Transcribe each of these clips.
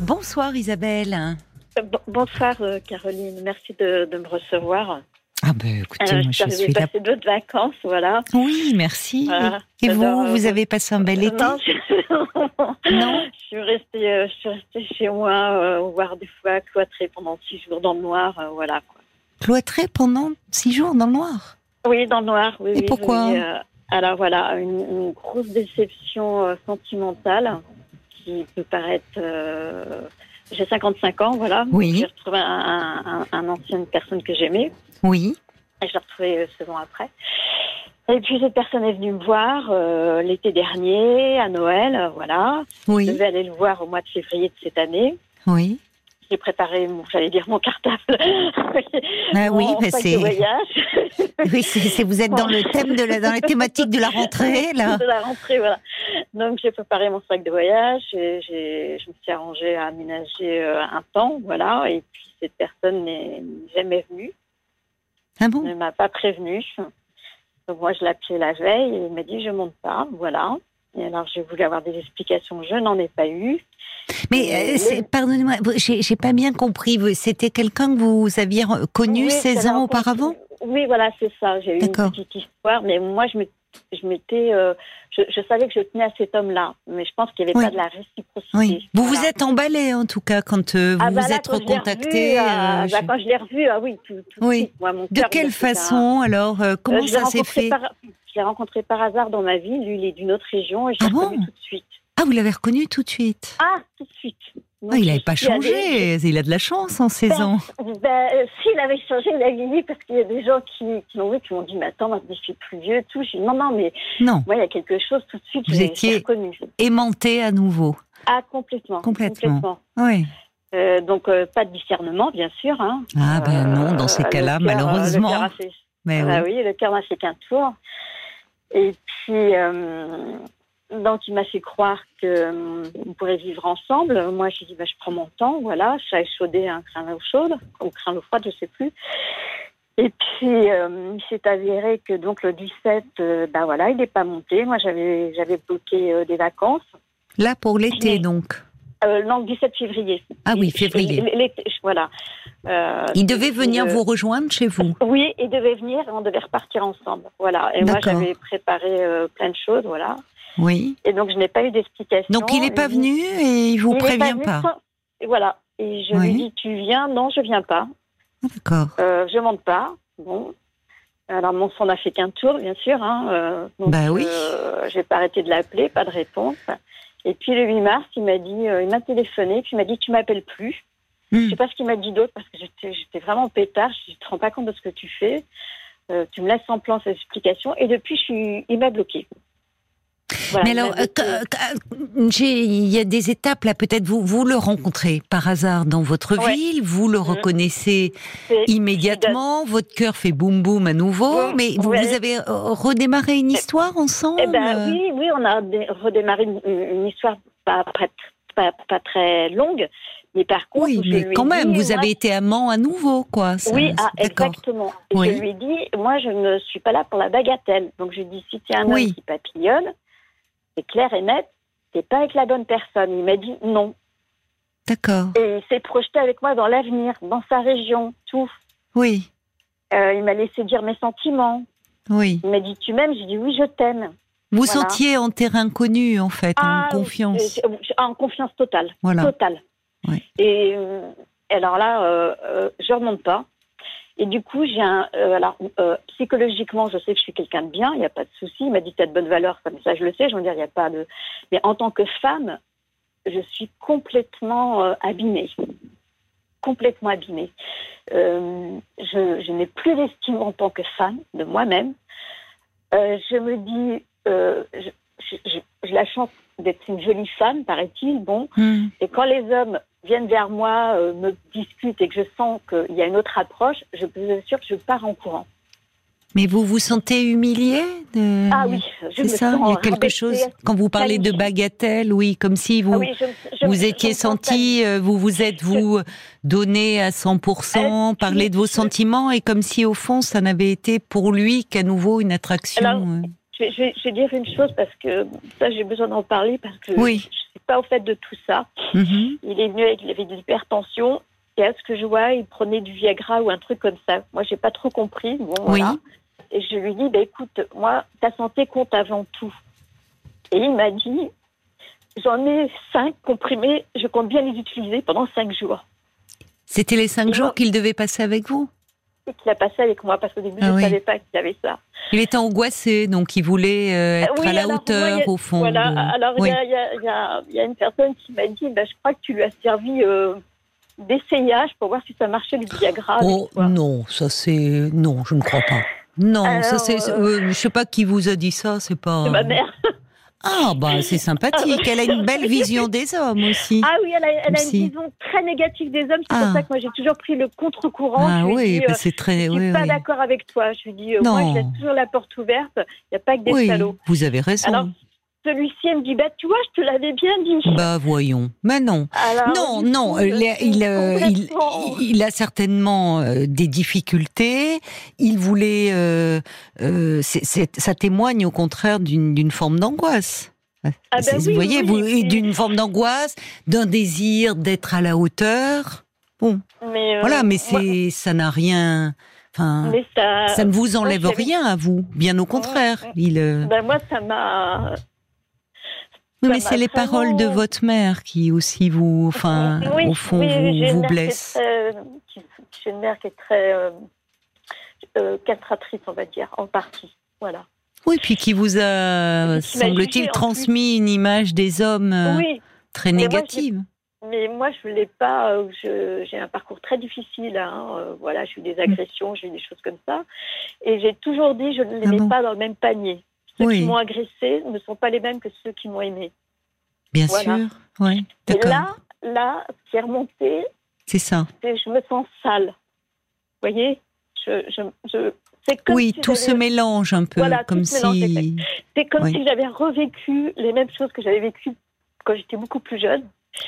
Bonsoir Isabelle. Euh, bonsoir euh, Caroline, merci de, me recevoir. Ah ben écoutez, euh, moi je, suis là. passé d'autres vacances, voilà. Oui, merci. Et vous, vous avez passé un bel été? Non, je... non je, suis restée, je suis restée chez moi, voir des fois cloîtrée pendant six jours dans le noir, voilà. Quoi. Cloîtrée pendant six jours dans le noir? Oui, dans le noir, oui. Et pourquoi Alors voilà, une grosse déception sentimentale qui peut paraître. Euh, j'ai 55 ans, voilà. Oui. J'ai retrouvé un, un, ancienne personne que j'aimais. Oui. Et je l'ai retrouvé 16 ans après. Et puis cette personne est venue me voir euh, l'été dernier, à Noël, voilà. Oui. Je devais aller le voir au mois de février de cette année. Oui j'ai préparé, j'allais dire mon cartable. ah oui, mais c'est. oui, c'est, vous êtes dans le thème de la, dans la thématique de la rentrée là. De la rentrée, voilà. Donc j'ai préparé mon sac de voyage, et je me suis arrangée à aménager euh, un temps, voilà. Et puis cette personne n'est jamais venue. Ah bon? Elle ne m'a pas prévenue. Donc moi je l'ai appelé la veille et il m'a dit je monte pas, voilà. Et alors j'ai voulu avoir des explications, je n'en ai pas eu. Mais euh, pardonnez-moi, j'ai pas bien compris. C'était quelqu'un que vous aviez connu 16 ans auparavant? Oui, voilà, c'est ça. J'ai eu une petite histoire, mais moi, je m'étais, euh, je, savais que je tenais à cet homme-là, mais je pense qu'il n'y avait pas de la réciprocité. Oui. Vous vous êtes emballé en tout cas quand euh, vous ah, bah vous êtes recontacté. Bah, quand je l'ai revu, ah oui, tout, oui. de quelle façon alors Comment ça s'est fait Je l'ai rencontré par hasard dans ma vie. Lui, il est d'une autre région et je l'ai ah tout de suite. Ah, vous l'avez reconnu tout de suite? Ah, tout de suite. Ah, il n'avait pas changé, il a de la chance en 16 ben, ans. Ben, euh, S'il avait changé, il a vieilli parce qu'il y a des gens qui, qui l'ont vu, qui m'ont dit Mais attends, je suis plus vieux, tout. Dit, non, non, mais non. Moi, il y a quelque chose tout de suite. Vous étiez aimanté à nouveau. Ah, complètement. Complètement. Oui. Euh, donc, euh, pas de discernement, bien sûr. Hein. Ah, ben non, dans ces cas-là, malheureusement. Le Mais ah, oui. oui. le cœur n'a fait qu'un tour. Et puis, donc, il m'a fait croire qu'on euh, pourrait vivre ensemble. Moi, j'ai dit, bah, je prends mon temps, voilà. Ça a échaudé un crâne d'eau chaude, ou crâne d'eau froide, je ne sais plus. Et puis, euh, il s'est avéré que donc le 17, euh, bah voilà, il n'est pas monté. Moi, j'avais, j'avais bloqué des vacances. Là, pour l'été, donc Non, le 17 février. Ah oui, février. Voilà. il devait venir vous rejoindre chez vous Oui, il devait venir et on devait repartir ensemble. Voilà. Et moi, j'avais préparé plein de choses, voilà. Oui. Et donc, je n'ai pas eu d'explication. Donc, il n'est pas venu et il vous prévient pas, Et voilà. Et je lui dis, tu viens? Non, je viens pas. Ah, d'accord. Euh, je monte pas. Bon. Alors, mon son n'a fait qu'un tour, bien sûr. Hein. Euh, bah oui. Euh, j'ai pas arrêté de l'appeler, pas de réponse. Et puis, le 8 mars, il m'a dit, euh, il m'a téléphoné, puis il m'a dit, tu m'appelles plus. Je hmm. Je sais pas ce qu'il m'a dit d'autre parce que j'étais vraiment pétard. Je ne te rends pas compte de ce que tu fais. tu me laisses en plan ces explications. Et depuis, je suis, il m'a bloqué. Mais alors, euh, euh, il y a des étapes là. Peut-être vous vous le rencontrez par hasard dans votre ville, vous le mmh. reconnaissez immédiatement, votre cœur fait boum boum à nouveau. Mais vous, avez euh, redémarré une histoire ensemble? Eh ben, oui, oui, on a redémarré une, histoire pas, pas, pas, très longue. Mais par contre, oui, mais quand même, vous avez été amant à nouveau, quoi. oui, ah, exactement. Je lui ai dit, moi, je ne suis pas là pour la bagatelle. Donc, je lui ai dit, si tu es un homme qui papillonne, c'est clair et net, t'es pas avec la bonne personne. Il m'a dit non. D'accord. Et il s'est projeté avec moi dans l'avenir, dans sa région, tout. Oui. Euh, il m'a laissé dire mes sentiments. Oui. Il m'a dit tu m'aimes, j'ai dit oui, je t'aime. Vous sentiez en terrain connu, en fait, en ah, confiance. En confiance totale. Voilà. Totale. Oui. Et euh, alors là, euh, euh, je remonte pas. Et du coup, j'ai un. Euh, alors, euh, psychologiquement, je sais que je suis quelqu'un de bien, il n'y a pas de souci. Il m'a dit que tu as de bonnes valeurs, comme ça, je le sais. Je veux dire, il n'y a pas de. Mais en tant que femme, je suis complètement euh, abîmée. Complètement abîmée. je, je n'ai plus d'estime en tant que femme de moi-même. je me dis. j'ai la chance d'être une jolie femme, paraît-il. Bon. Hmm. Et quand les hommes viennent vers moi, euh, me discutent et que je sens qu'il y a une autre approche, je vous assurer que je pars en courant. Mais vous vous sentez humilié de... Ah oui, c'est ça. Il y a quelque chose quand vous parlez de bagatelle, oui, comme si vous ah vous étiez senti, euh, vous vous êtes vous donné à 100%, parlé de vos sentiments et comme si au fond ça n'avait été pour lui qu'à nouveau une attraction. Euh. je, vais, dire une chose parce que ça j'ai besoin d'en parler parce que oui. Pas au fait de tout ça. Mhm. Il est venu avec, il avait de l'hypertension. Et à ce que je vois, il prenait du Viagra ou un truc comme ça. Moi, j'ai pas trop compris. Bon, voilà. Et je lui dis, bah, écoute, moi, ta santé compte avant tout. Et il m'a dit, j'en ai cinq comprimés, je compte bien les utiliser pendant cinq jours. C'était les cinq jours qu'il devait passer avec vous? Qu'il a passé avec moi, parce qu'au début, ah je ne savais pas qu'il y avait ça. Il était angoissé, donc il voulait euh, être à la hauteur, au fond. Voilà, alors il y, a, une personne qui m'a dit, bah, je crois que tu lui as servi euh, d'essayage pour voir si ça marchait le Viagra. Oh non, ça c'est... Non, je ne crois pas. Non, ça c'est. Euh, je sais pas qui vous a dit ça, c'est pas. C'est ma mère. Ah, bah c'est sympathique. Elle a une belle vision des hommes aussi. Ah oui, elle a, une vision très négative des hommes. C'est pour ah. ça que moi j'ai toujours pris le contre-courant. Ah oui, bah, c'est très. Je suis pas d'accord avec toi. Je lui dis, euh, moi je laisse toujours la porte ouverte. Il n'y a pas que des oui, salauds. Vous avez raison celui-ci, elle me dit, bah, tu vois, je te l'avais bien dit. Bah, voyons. Mais non. non, non, il, il, euh, il, a certainement euh, des difficultés. Il voulait. Euh, ça témoigne au contraire d'une forme d'angoisse. Ah vous voyez, d'une forme d'angoisse, d'un désir d'être à la hauteur. Bon. Mais voilà, mais c'est, ça n'a rien. Enfin, ça, ne vous enlève rien à vous, bien au contraire. Il, ben moi, ça m'a mais c'est les paroles de votre mère qui aussi vous, enfin, au fond, vous, blessent. J'ai une mère qui est très euh, euh, castratrice, on va dire, en partie. Voilà. Oui, puis qui vous a, semble-t-il, transmis une image des hommes euh, très négative. mais moi, je ne l'ai pas. J'ai un parcours très difficile. Hein, voilà, j'ai eu des agressions, j'ai eu des choses comme ça. Et j'ai toujours dit, je ne les ah mets pas dans le même panier. Ceux qui m'ont agressé ne sont pas les mêmes que ceux qui m'ont aimé. Bien sûr, oui. Et là, là, c'est remonté. C'est ça. Je me sens sale. Vous voyez? Je, je, je comme oui, tout se mélange un peu, voilà, comme si. C'est comme si j'avais revécu les mêmes choses que j'avais vécues quand j'étais beaucoup plus jeune.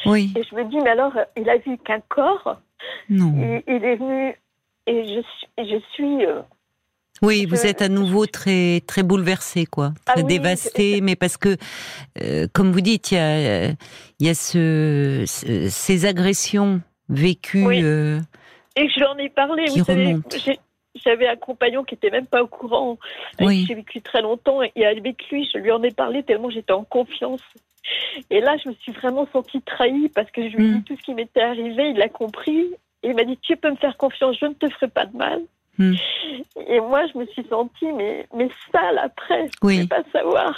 Oui. Et je me dis, mais alors, il a vu qu'un corps? Non. Il, est venu et je suis, je suis euh, oui, vous êtes à nouveau très très bouleversé, quoi, ah très dévasté, mais parce que, euh, comme vous dites, il y a il y a ce, ces agressions vécues. Oui. Euh, et je lui en ai parlé. vous savez, j'avais un compagnon qui était même pas au courant, oui. j'ai vécu très longtemps, et avec lui, je lui en ai parlé tellement j'étais en confiance. Et là, je me suis vraiment sentie trahie parce que je lui ai dit mm. tout ce qui m'était arrivé, il a compris, et il m'a dit tu peux me faire confiance, je ne te ferai pas de mal. Hmm. Et moi, je me suis sentie, mais, mais sale après. Je ne pas savoir.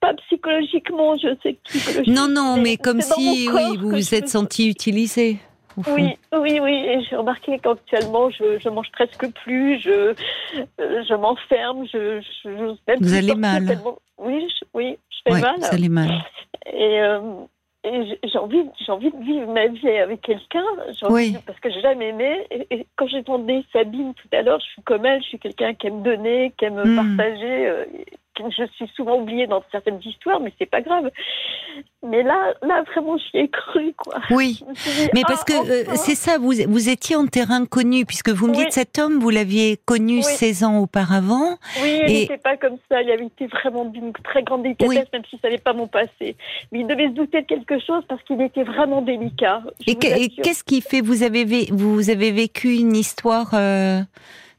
Pas psychologiquement, je sais que Non, non, mais, comme si oui, vous vous êtes sentie utilisée. Oui, oui, oui. Et j'ai remarqué qu'actuellement, je, je mange presque plus, je, euh, je m'enferme, je, je, Vous allez mal. Oui, je, oui, je fais mal. Vous allez mal. Et, euh, j'ai envie, j'ai envie de vivre ma vie avec quelqu'un, oui. parce que j'ai jamais aimé. Et, quand j'ai entendu Sabine tout à l'heure, je suis comme elle, je suis quelqu'un qui aime donner, qui aime hmm. partager. Je suis souvent oubliée dans certaines histoires, mais c'est pas grave. Mais là, là vraiment, j'y ai cru, quoi. Oui, mais parce que ah, euh, c'est ça, vous, vous étiez en terrain connu, puisque vous me dites cet homme, vous l'aviez connu 16 ans auparavant. Oui, il n'était pas comme ça. Il avait été vraiment d'une très grande délicatesse, même si ça n'est pas mon passé. Mais il devait se douter de quelque chose parce qu'il était vraiment délicat. Et qu'est-ce qui fait Vous avez, vous avez vécu une histoire. Euh,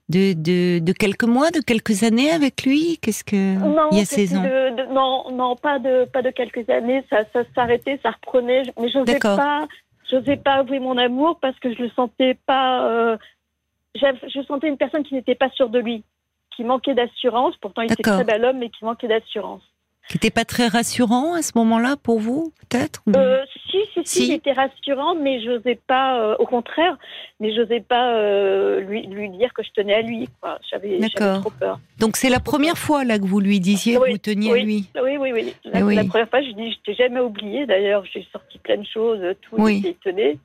de, de, de, quelques mois, de quelques années avec lui? Qu'est-ce que non, il y a 16 ans Non, non, pas de pas de quelques années. Ça, ça s'arrêtait, ça reprenait. Mais je n'osais pas, j'osais pas avouer mon amour parce que je le sentais pas. Euh, je sentais une personne qui n'était pas sûre de lui, qui manquait d'assurance. Pourtant, il était très bel homme, mais qui manquait d'assurance qui n'était pas très rassurant à ce moment-là pour vous, peut-être euh, si, si, si, il était rassurant, mais je n'osais pas, euh, au contraire, mais je n'osais pas euh, lui, lui dire que je tenais à lui. J'avais trop peur. Donc c'est la première fois là que vous lui disiez que vous teniez à lui Oui, oui, oui. La, la première fois, je dis, je t'ai jamais oublié. D'ailleurs, j'ai sorti plein de choses, tout, oui. tenait.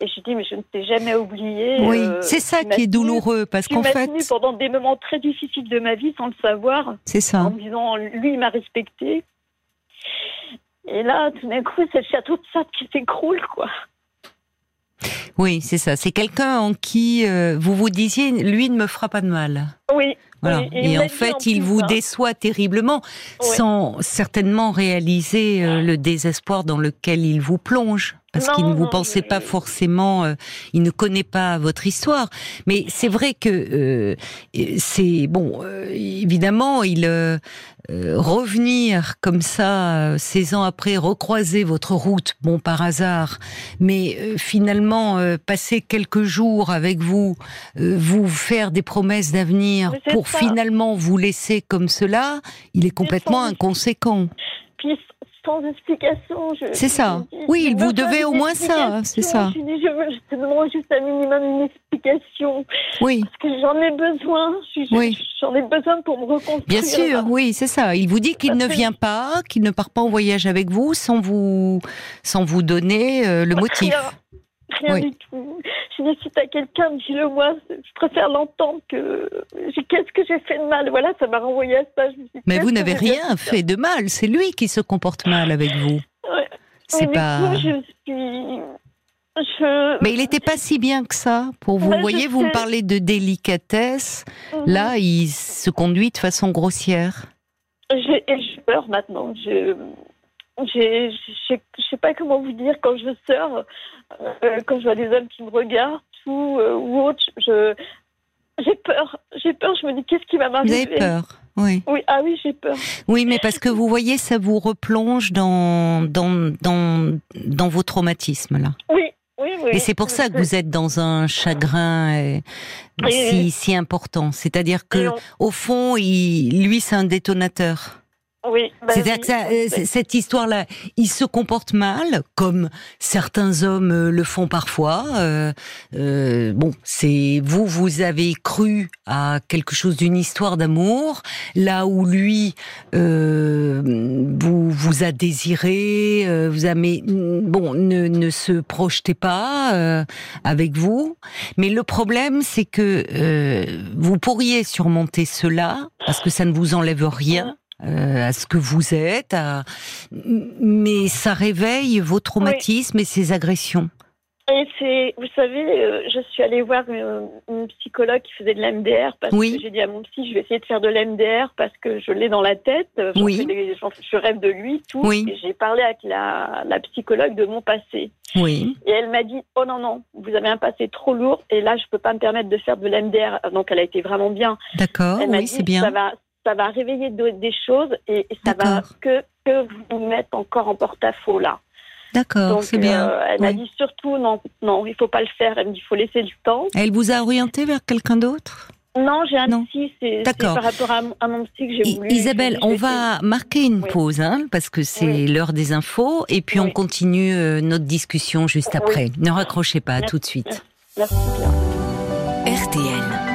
Et je dis, mais je ne t'ai jamais oublié. Oui, euh, c'est ça qui est douloureux, parce qu'en fait... tenu pendant des moments très difficiles de ma vie sans le savoir. C'est ça. En me disant, lui, il m'a respecté. Et là, tout d'un coup, c'est le château de sable qui s'écroule, quoi. Oui, c'est ça. C'est quelqu'un en qui euh, vous vous disiez, lui ne me fera pas de mal. Oui. Voilà. et, en fait, il vous déçoit terriblement, sans certainement réaliser euh, le désespoir dans lequel il vous plonge parce qu'il ne vous pensez pas forcément, euh, il ne connaît pas votre histoire. Mais c'est vrai que euh, c'est bon, euh, évidemment, il revenir comme ça, 16 ans après, recroiser votre route, bon par hasard, mais finalement passer quelques jours avec vous, vous faire des promesses d'avenir pour finalement vous laisser comme cela, il est complètement inconséquent sans explication. C'est ça. oui, vous devez au moins ça, c'est ça. Je, dis, je, te demande juste un minimum une explication. Oui. Parce que j'en ai besoin. oui. J'en ai besoin pour me reconstruire. Bien sûr, oui, c'est ça. Il vous dit qu'il ne vient pas, qu'il ne part pas en voyage avec vous sans vous, sans vous donner euh, le motif. Rien du tout. Je dis, si t'as quelqu'un, dis-le moi. Je préfère l'entendre que. Qu'est-ce que j'ai fait de mal? Voilà, ça m'a renvoyé à ça. Mais vous n'avez rien fait de mal. C'est lui qui se comporte mal avec vous. C'est pas. je suis. Mais il n'était pas si bien que ça pour vous. vous voyez, vous me parlez de délicatesse. Mhm. Là, il se conduit de façon grossière. J'ai peur maintenant. Je je sais pas comment vous dire quand je sors, euh, quand je vois des hommes qui me regardent ou, euh, ou autre, je j'ai peur. J'ai peur. Je me dis qu'est-ce qui va m'arriver. Vous avez peur. Oui. Oui, ah oui, j'ai peur. Oui, mais parce que vous voyez, ça vous replonge dans dans dans, dans vos traumatismes là. Oui, oui, oui. Et c'est pour ça que vous êtes dans un chagrin euh, si, si important. C'est-à-dire que, au fond, il, lui, c'est un détonateur. Oui. Bah C'est-à-dire que euh, cette histoire-là, il se comporte mal, comme certains hommes euh, le font parfois. Euh, euh, bon, c'est vous, vous avez cru à quelque chose d'une histoire d'amour, là où lui euh, vous vous a désiré, vous a mais bon, ne, ne se projetez pas avec vous. Mais le problème, c'est que vous pourriez surmonter cela parce que ça ne vous enlève rien euh, à ce que vous êtes, mais ça réveille vos traumatismes et ces agressions. Et c'est, vous savez, euh, je suis allée voir une, psychologue qui faisait de l'MDR parce que j'ai dit à mon psy, je vais essayer de faire de l'MDR parce que je l'ai dans la tête. Oui. je rêve de lui, tout. Oui. J'ai parlé avec la, la, psychologue de mon passé. Oui. Et elle m'a dit, oh non, non, vous avez un passé trop lourd et là, je peux pas me permettre de faire de l'MDR. Donc, elle a été vraiment bien. D'accord, oui, c'est bien. Ça va, ça va réveiller des choses et ça va que, que vous mettre encore en porte-à-faux là. D'accord, c'est bien. Euh, elle m'a dit surtout non, non, il faut pas le faire. Elle me dit il faut laisser le temps. Elle vous a orienté vers quelqu'un d'autre? Non, j'ai un psy, c'est par rapport à, mon psy que j'ai voulu. Isabelle, on va marquer une pause, hein, parce que c'est l'heure des infos, et puis on continue euh, notre discussion juste après. Ne raccrochez pas, tout de suite. Merci bien. RTL.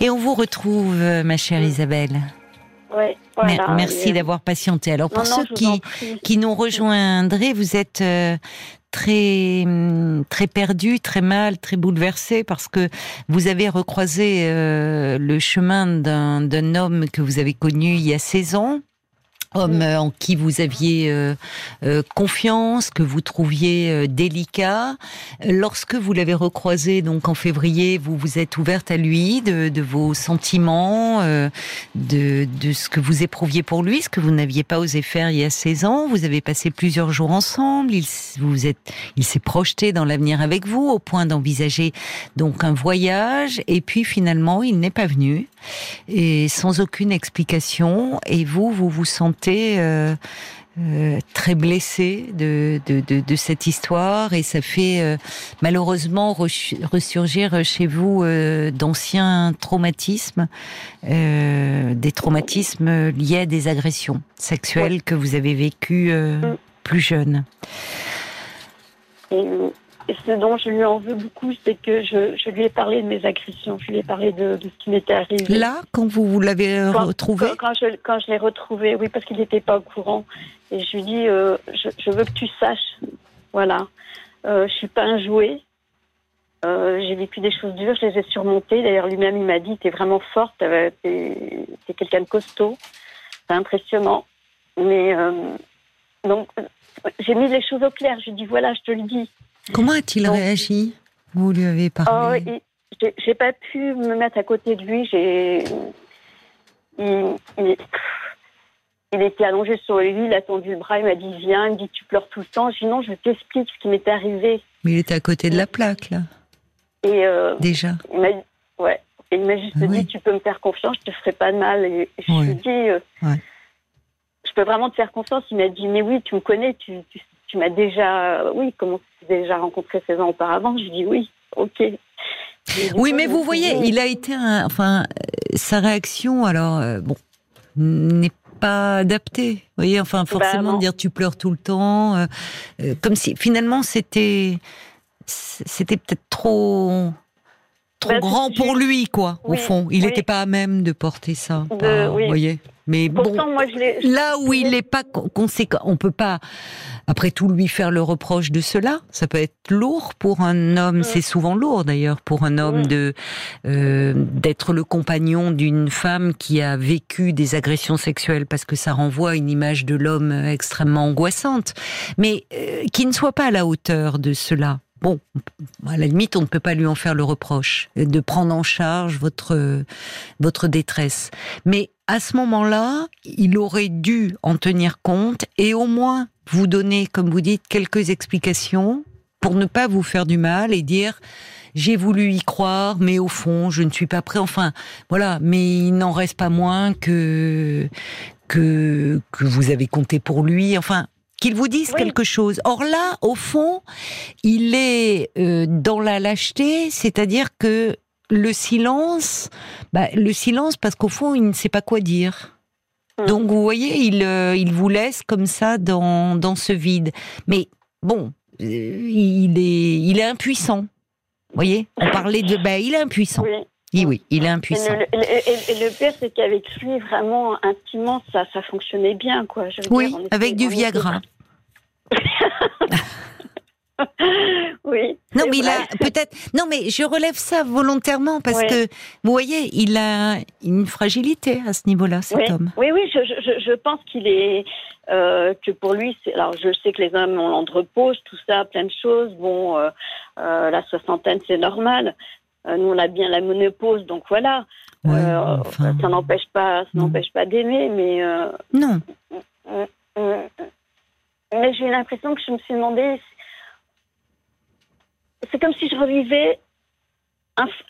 Et on vous retrouve, euh, ma chère Isabelle. Oui, voilà, Merci d'avoir patienté. Alors pour ceux qui, qui nous rejoindraient, vous êtes euh, très hum, très perdu, très mal, très bouleversé parce que vous avez recroisé euh, le chemin d'un homme que vous avez connu il y a 16 ans homme euh, en qui vous aviez euh, euh, confiance, que vous trouviez délicat. Lorsque vous l'avez recroisé, donc en février, vous vous êtes ouverte à lui de, vos sentiments, de, de, ce que vous éprouviez pour lui, ce que vous n'aviez pas osé faire il y a 16 ans. Vous avez passé plusieurs jours ensemble. Il, vous êtes, il s'est projeté dans l'avenir avec vous au point d'envisager donc un voyage. Et puis finalement, il n'est pas venu et sans aucune explication. Et vous, vous vous sentez euh, euh, très blessé de, de, de, cette histoire. Et ça fait euh, malheureusement ressurgir chez vous d'anciens traumatismes, des traumatismes liés à des agressions sexuelles que vous avez vécues plus jeune. Et ce dont je lui en veux beaucoup, c'est que je, je, lui ai parlé de mes agressions, je lui ai parlé de, de ce qui m'était arrivé. Là, quand vous, vous l'avez retrouvé Quand, je, quand je l'ai retrouvé, oui, parce qu'il n'était pas au courant. Et je lui dis, euh, je, je, veux que tu saches, voilà, euh, je suis pas un jouet. Euh, j'ai vécu des choses dures, je les ai surmontées. D'ailleurs, lui-même, il m'a dit, t'es vraiment forte, t'es es, quelqu'un de costaud. C'est impressionnant. Mais euh, donc, j'ai mis les choses au clair. Je lui ai dit, voilà, je te le dis. Comment a-t-il réagi Vous lui avez parlé oh, j'ai pas pu me mettre à côté de lui. J'ai, il, il, était allongé sur lit, il a tendu le bras, il m'a dit viens, il me dit tu pleures tout le temps. J'ai dit non, je t'explique ce qui m'est arrivé. Mais il était à côté de la plaque là. Et euh, déjà. Il m'a ouais. Et il m'a juste ah dit tu peux me faire confiance, je te ferai pas de mal. Et je lui ai dit euh, je peux vraiment te faire confiance. Il m'a dit mais oui, tu me connais, tu, tu, tu m'as déjà, oui, comment tu déjà rencontré 16 ans auparavant? Je lui dis oui, ok. Oui, mais vous voyez, il a été, enfin, sa réaction, alors euh, bon, n'est pas adaptée. Vous voyez, enfin, bah, forcément dire tu pleures tout le temps, euh, euh, comme si finalement c'était, c'était peut-être trop trop bah, grand pour lui, quoi, au fond. Il n'était pas à même de porter ça. Vous voyez mais bon, là où il n'est pas conséquent, on peut pas, après tout, lui faire le reproche de cela. Ça peut être lourd pour un homme. Mm. C'est souvent lourd d'ailleurs pour un homme mm. de euh, d'être le compagnon d'une femme qui a vécu des agressions sexuelles, parce que ça renvoie à une image de l'homme extrêmement angoissante, mais euh, qui ne soit pas à la hauteur de cela. Bon, à la limite, on ne peut pas lui en faire le reproche de prendre en charge votre votre détresse. Mais à ce moment-là, il aurait dû en tenir compte et au moins vous donner, comme vous dites, quelques explications pour ne pas vous faire du mal et dire j'ai voulu y croire, mais au fond, je ne suis pas prêt. Enfin, voilà. Mais il n'en reste pas moins que que que vous avez compté pour lui. Enfin, qu'il vous dise quelque chose. Or là, au fond, il est euh, dans la lâcheté, c'est-à-dire que le silence, bah, le silence parce qu'au fond, il ne sait pas quoi dire. Hum. Donc vous voyez, il, euh, il vous laisse comme ça dans, dans ce vide. Mais bon, euh, il, est, il est impuissant. Vous voyez On parlait de... Bah, il est impuissant. Oui. Oui, il est impuissant. Et le, pire, c'est qu'avec lui, vraiment, intimement, ça, ça fonctionnait bien, quoi. oui, avec du Viagra. oui. Non, mais il a peut-être. Non, mais je relève ça volontairement parce que vous voyez, il a une fragilité à ce niveau-là, cet oui. homme. Oui, oui, je, je, je pense qu'il est euh, que pour lui. Alors, je sais que les hommes ont l'andropause, tout ça, plein de choses. Bon, euh, euh, la soixantaine, c'est normal. Nous, on a bien la monopause, donc voilà. ça n'empêche pas, ça n'empêche pas d'aimer, mais. non. Mais j'ai l'impression que je me suis demandé c'est comme si je revivais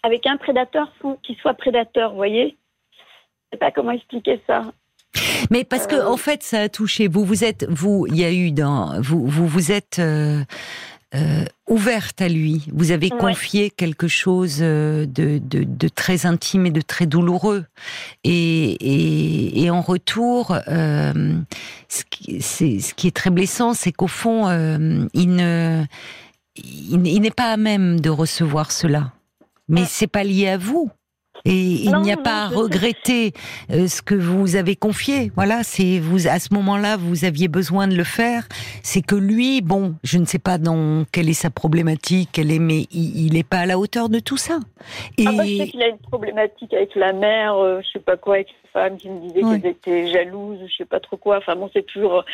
avec un prédateur sans qu'il soit prédateur, vous voyez? Je sais pas comment expliquer ça. Mais parce que euh. en fait, ça a touché. Vous, vous êtes, vous, il y a eu dans, vous, vous, vous êtes euh, euh, ouverte à lui. Vous avez confié quelque chose de, de, très intime et de très douloureux. Et, et, en retour, ce qui, ce qui est très blessant, c'est qu'au fond, il ne il, n'est pas à même de recevoir cela. Mais ah. c'est pas lié à vous. Et il n'y a pas à regretter euh, ce que vous avez confié. Voilà, c'est vous à ce moment-là, vous aviez besoin de le faire. C'est que lui, bon, je ne sais pas dans quelle est sa problématique, quelle est, mais il n'est pas à la hauteur de tout ça. Et... Ah bah, je sais qu'il a une problématique avec la mère, euh, je sais pas quoi, avec une femme qui me disait qu'elle était jalouse, je sais pas trop quoi. Enfin bon, c'est toujours.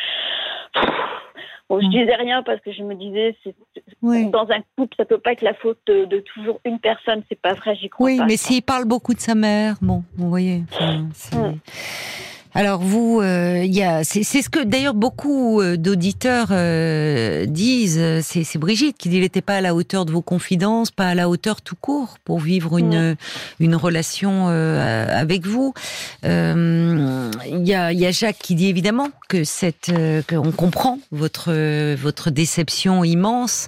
Bon, je mm. disais rien parce que je me disais, c'est, dans un couple, ça peut pas être la faute de, toujours une personne. C'est pas vrai, j'y crois oui, pas. Oui, mais s'il parle beaucoup de sa mère, bon, vous voyez. Mm. Alors vous, euh, il y a, c'est ce que d'ailleurs beaucoup euh, d'auditeurs euh, disent. C'est Brigitte qui dit, il n'était pas à la hauteur de vos confidences, pas à la hauteur tout court pour vivre une une relation avec vous. Il y a, y a Jacques qui dit évidemment que cette, qu'on comprend votre votre déception immense.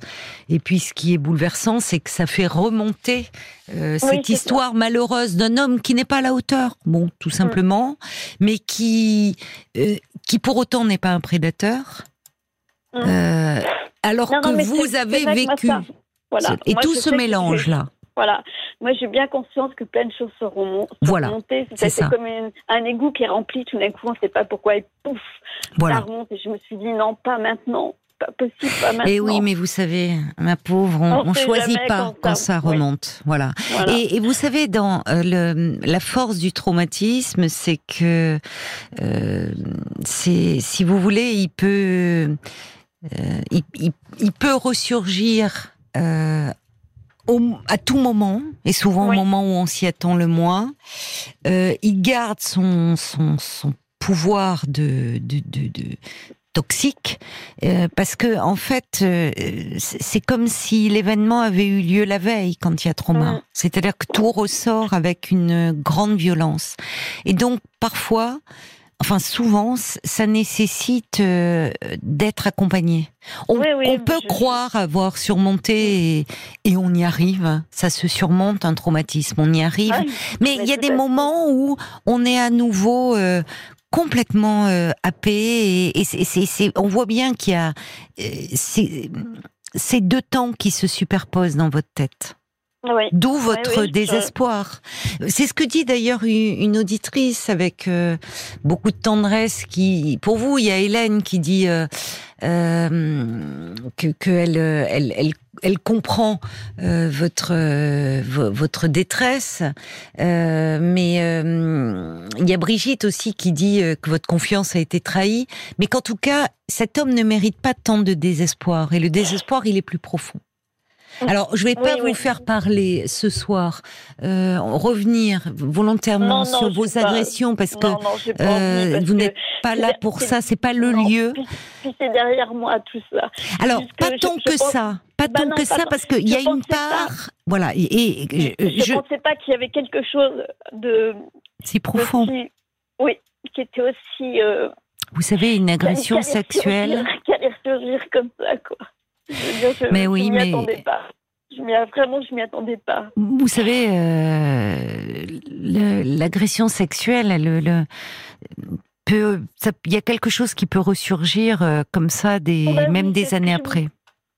Et puis ce qui est bouleversant, c'est que ça fait remonter euh, cette histoire malheureuse d'un homme qui n'est pas à la hauteur, bon, tout mm. simplement, mais qui, euh, qui pour autant n'est pas un prédateur, mm. euh, alors que vous avez vécu. Voilà. Et tout ce mélange-là. Voilà. Moi, j'ai bien conscience que plein de choses seront, voilà. montées. C'est comme un égout qui est rempli tout d'un coup, on ne sait pas pourquoi, et pouf, ça remonte. Et je me suis dit, non, pas maintenant pas possible, pas maintenant. Et oui, mais vous savez, ma pauvre, on, ne choisit pas quand, ça, remonte. Voilà. Et, vous savez, dans euh, le, la force du traumatisme, c'est que, euh, c'est, si vous voulez, il peut, euh, il, il, peut ressurgir à tout moment, et souvent au moment où on s'y attend le moins, il garde son, son, son pouvoir de, de, de, de toxique euh, parce que en fait euh, c'est comme si l'événement avait eu lieu la veille quand il y a trauma. Mm. C'est-à-dire que tout ressort avec une grande violence. Et donc parfois enfin souvent, ça nécessite euh, d'être accompagné. On, peut croire avoir surmonté et, on y arrive. Ça se surmonte un traumatisme, on y arrive. mais il y a des moments où on est à nouveau euh, complètement euh, happé et, c'est, on voit bien qu'il y a ces deux temps qui se superposent dans votre tête. D'où votre désespoir. C'est ce que dit d'ailleurs une auditrice avec euh, beaucoup de tendresse. Qui, pour vous, il y a Hélène qui dit euh, euh, que qu'elle elle, elle, elle, comprend votre votre détresse, mais il y a Brigitte aussi qui dit que votre confiance a été trahie, mais qu'en tout cas, cet homme ne mérite pas tant de désespoir. Et le désespoir, il est plus profond. Alors, je ne vais pas vous faire parler ce soir, euh, revenir volontairement sur vos agressions parce que euh, vous n'êtes pas là pour ça, c'est pas le lieu. Puis, c'est derrière moi tout ça. Alors, pas tant que ça, pas bah tant que ça, parce qu'il y a une part, voilà. Et, je ne pensais pas qu'il y avait quelque chose de si profond. oui, qui était aussi. Euh, vous savez, une agression sexuelle. Qui allait surgir comme ça, quoi mais oui, mais Je vraiment, je m'y attendais pas. Vous savez, euh, l'agression sexuelle, le, peut, il y a quelque chose qui peut ressurgir euh, comme ça, des, même des années après.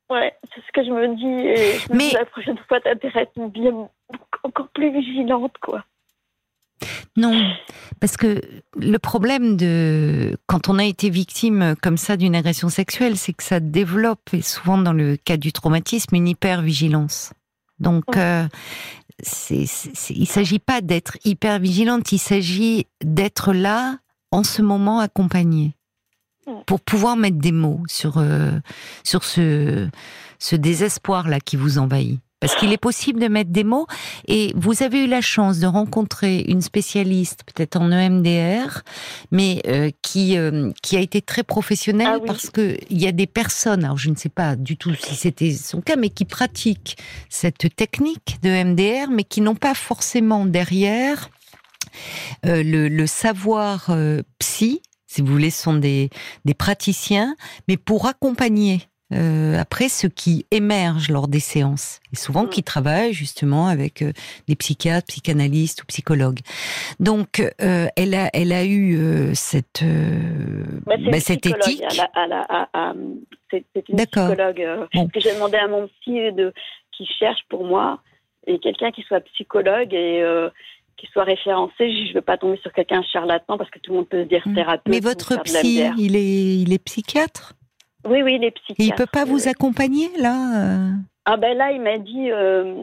Ouais, c'est ce que je me dis. Et je me mais dis, la prochaine fois, t'as intérêt à être bien, encore plus vigilante, quoi. Non, parce que le problème de quand on a été victime comme ça d'une agression sexuelle, c'est que ça développe, et souvent dans le cas du traumatisme, une hypervigilance. Donc, euh, il ne s'agit pas d'être hyper vigilante, il s'agit d'être là en ce moment accompagné pour pouvoir mettre des mots sur euh, sur ce ce désespoir là qui vous envahit. Parce qu'il est possible de mettre des mots. Et vous avez eu la chance de rencontrer une spécialiste, peut-être en EMDR, mais euh, qui euh, qui a été très professionnelle ah parce que il y a des personnes, alors je ne sais pas du tout si c'était son cas, mais qui pratiquent cette technique de EMDR, mais qui n'ont pas forcément derrière euh, le, le, savoir psy, si vous voulez, sont des, des praticiens, mais pour accompagner euh, après ce qui émerge lors des séances, et souvent mm. qui travaillent justement avec euh, des psychiatres, psychanalystes ou psychologues. Donc, euh, elle a, elle a eu cette, bah, bah, cette éthique. c'est une psychologue que j'ai demandé à mon psy de qui cherche pour moi et quelqu'un qui soit psychologue et qui soit référencé. Je ne veux pas tomber sur quelqu'un charlatan parce que tout le monde peut se dire mm. thérapeute. Mais votre psy, il est, il est psychiatre? Oui, oui, les psychiatres. il peut pas vous accompagner là euh Ah ben là, il m'a dit, euh,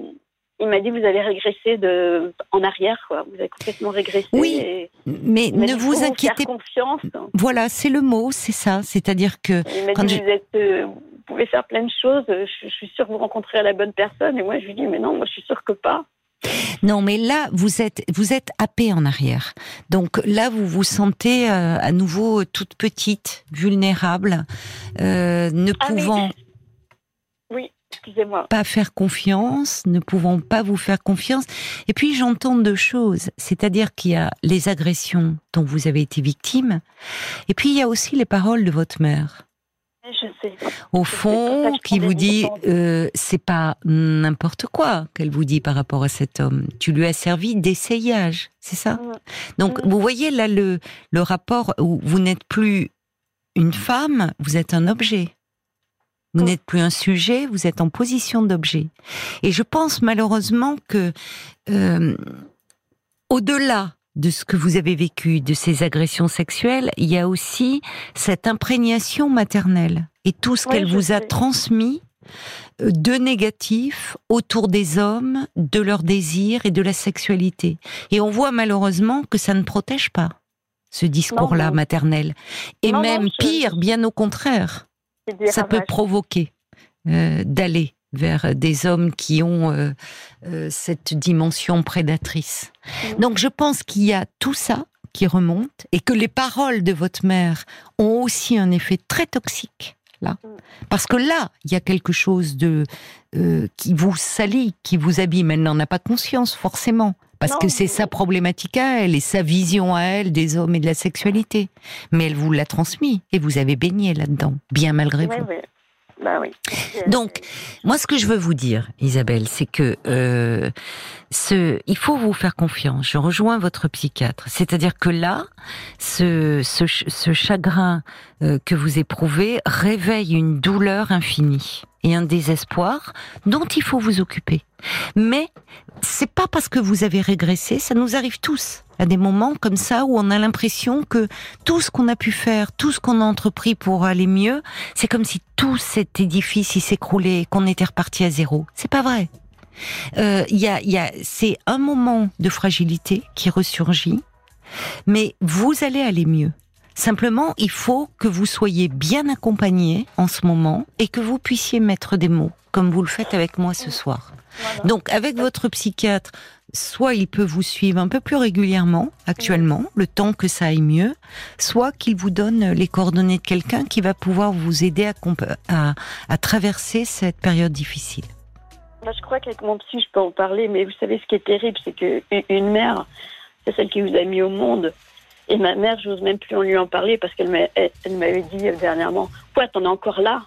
il m'a dit vous avez régressé de en arrière, quoi. Vous avez complètement régressé. Oui, mais ne vous inquiétez pas. confiance. Voilà, c'est le mot, c'est ça. C'est-à-dire que il m'a dit vous, êtes, euh, vous pouvez faire plein de choses. Je, je, suis sûre que vous rencontrez la bonne personne. Et moi, je lui dis mais non, moi, je suis sûre que pas. Non, mais là, vous êtes, vous êtes happé en arrière. Donc là, vous vous sentez euh, à nouveau toute petite, vulnérable, euh, ne ah, pouvant. Oui, excusez-moi. Pas faire confiance, ne pouvant pas vous faire confiance. Et puis j'entends deux choses, c'est-à-dire qu'il y a les agressions dont vous avez été victime, et puis il y a aussi les paroles de votre mère. Au fond, qui vous dit, euh, c'est pas n'importe quoi qu'elle vous dit par rapport à cet homme. Tu lui as servi d'essayage, c'est ça? Donc, vous voyez là le, le rapport où vous n'êtes plus une femme, vous êtes un objet. Vous n'êtes plus un sujet, vous êtes en position d'objet. Et je pense malheureusement que euh, au-delà de ce que vous avez vécu, de ces agressions sexuelles, il y a aussi cette imprégnation maternelle et tout ce qu'elle vous a transmis euh, de négatif autour des hommes, de leurs désirs et de la sexualité. Et on voit malheureusement que ça ne protège pas ce discours-là maternel. Et même pire, bien au contraire, ça peut provoquer euh, d'aller vers des hommes qui ont euh, euh, cette dimension prédatrice. Mm. Donc je pense qu'il y a tout ça qui remonte et que les paroles de votre mère ont aussi un effet très toxique là. Mm. Parce que là, il y a quelque chose de euh, qui vous salit, qui vous abîme. Elle n'en a pas conscience forcément. Parce que c'est sa problématique à elle et sa vision à elle des hommes et de la sexualité. Mais elle vous l'a transmis et vous avez baigné là-dedans, bien malgré vous. Bah oui. Donc, moi, ce que je veux vous dire, Isabelle, c'est que euh, ce, il faut vous faire confiance. Je rejoins votre psychiatre. C'est-à-dire que là, ce, ce, ce chagrin euh, que vous éprouvez réveille une douleur infinie et un désespoir dont il faut vous occuper. Mais c'est pas parce que vous avez régressé, ça nous arrive tous à des moments comme ça où on a l'impression que tout ce qu'on a pu faire, tout ce qu'on a entrepris pour aller mieux, c'est comme si tout cet édifice s'écroulait, qu'on était reparti à zéro. C'est pas vrai. Euh, y a, y a, c'est un moment de fragilité qui ressurgit, mais vous allez aller mieux. Simplement, il faut que vous soyez bien accompagné en ce moment et que vous puissiez mettre des mots, comme vous le faites avec moi ce soir. Donc, avec votre psychiatre, soit il peut vous suivre un peu plus régulièrement, actuellement, le temps que ça aille mieux, soit qu'il vous donne les coordonnées de quelqu'un qui va pouvoir vous aider à, à, traverser cette période difficile. je crois qu'avec mon psy, je peux en parler, mais vous savez, ce qui est terrible, c'est qu'une mère, c'est celle qui vous a mis au monde. Et ma mère, j'ose même plus en lui en parler parce qu'elle m'avait dit dernièrement, quoi, t'en es encore là?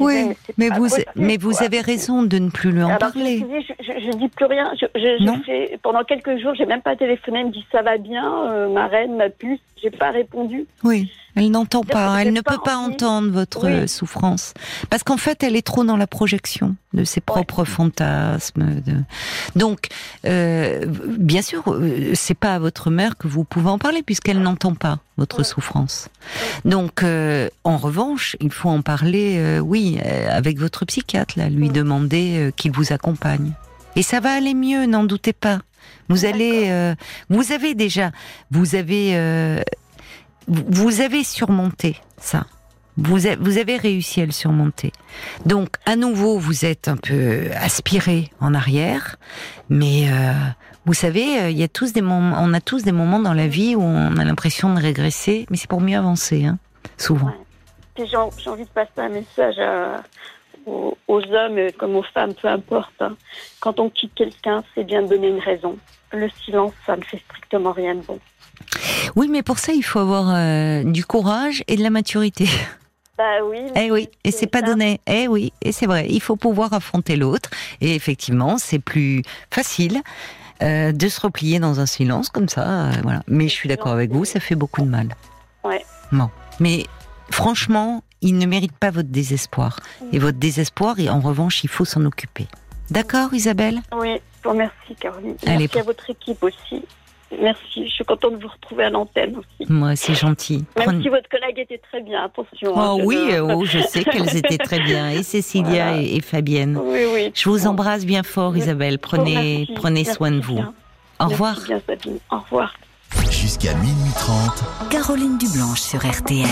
Oui, mais, vous, mais vous avez raison de ne plus lui en parler. Je, ne dis plus rien. Je, pendant quelques jours, j'ai même pas téléphoné. Elle me dit ça va bien, euh, ma reine, ma puce. J'ai pas répondu. Oui. Elle n'entend pas, elle ne peut pas entendre votre souffrance. Parce qu'en fait, elle est trop dans la projection de ses propres fantasmes. Donc, euh, bien sûr, euh, c'est pas à votre mère que vous pouvez en parler, puisqu'elle n'entend pas votre souffrance. Donc, euh, en revanche, il faut en parler, oui, avec votre psychiatre, là, lui demander qu'il vous accompagne. Et ça va aller mieux, n'en doutez pas. Vous allez, vous avez déjà, vous avez vous avez surmonté ça. Vous, avez réussi à le surmonter. Donc, à nouveau, vous êtes un peu aspiré en arrière, mais euh, vous savez, euh, il y a tous des moments, on a tous des moments dans la vie où on a l'impression de régresser, mais c'est pour mieux avancer, hein, souvent. J'ai envie de passer un message aux, hommes comme aux femmes, peu importe. Hein. Quand on quitte quelqu'un, c'est bien de donner une raison. Le silence, ça ne fait strictement rien de bon. Oui, mais pour ça, il faut avoir euh, du courage et de la maturité. Bah oui. Eh oui, et c'est pas donné. Eh oui, et c'est vrai. Il faut pouvoir affronter l'autre. Et effectivement, c'est plus facile euh, de se replier dans un silence comme ça. Euh, voilà. Mais je suis d'accord avec vous, ça fait beaucoup de mal. Ouais. Bon, mais franchement, il ne mérite pas votre désespoir. Mm. Et votre désespoir, et en revanche, il faut s'en occuper. D'accord, Isabelle? Oui, je vous remercie, Caroline. Merci à votre équipe aussi. Merci, je suis contente de vous retrouver à l'antenne aussi. Moi, c'est gentil. Même si votre collègue était très bien, attention. Hein, oh oui, oh, je sais qu'elles étaient très bien, et Cécilia et, Fabienne. Oui, oui. Je vous embrasse bien fort, Isabelle. Prenez, prenez soin de vous. Au revoir. Au revoir. Jusqu'à minuit 30. Caroline Dublanche sur RTL.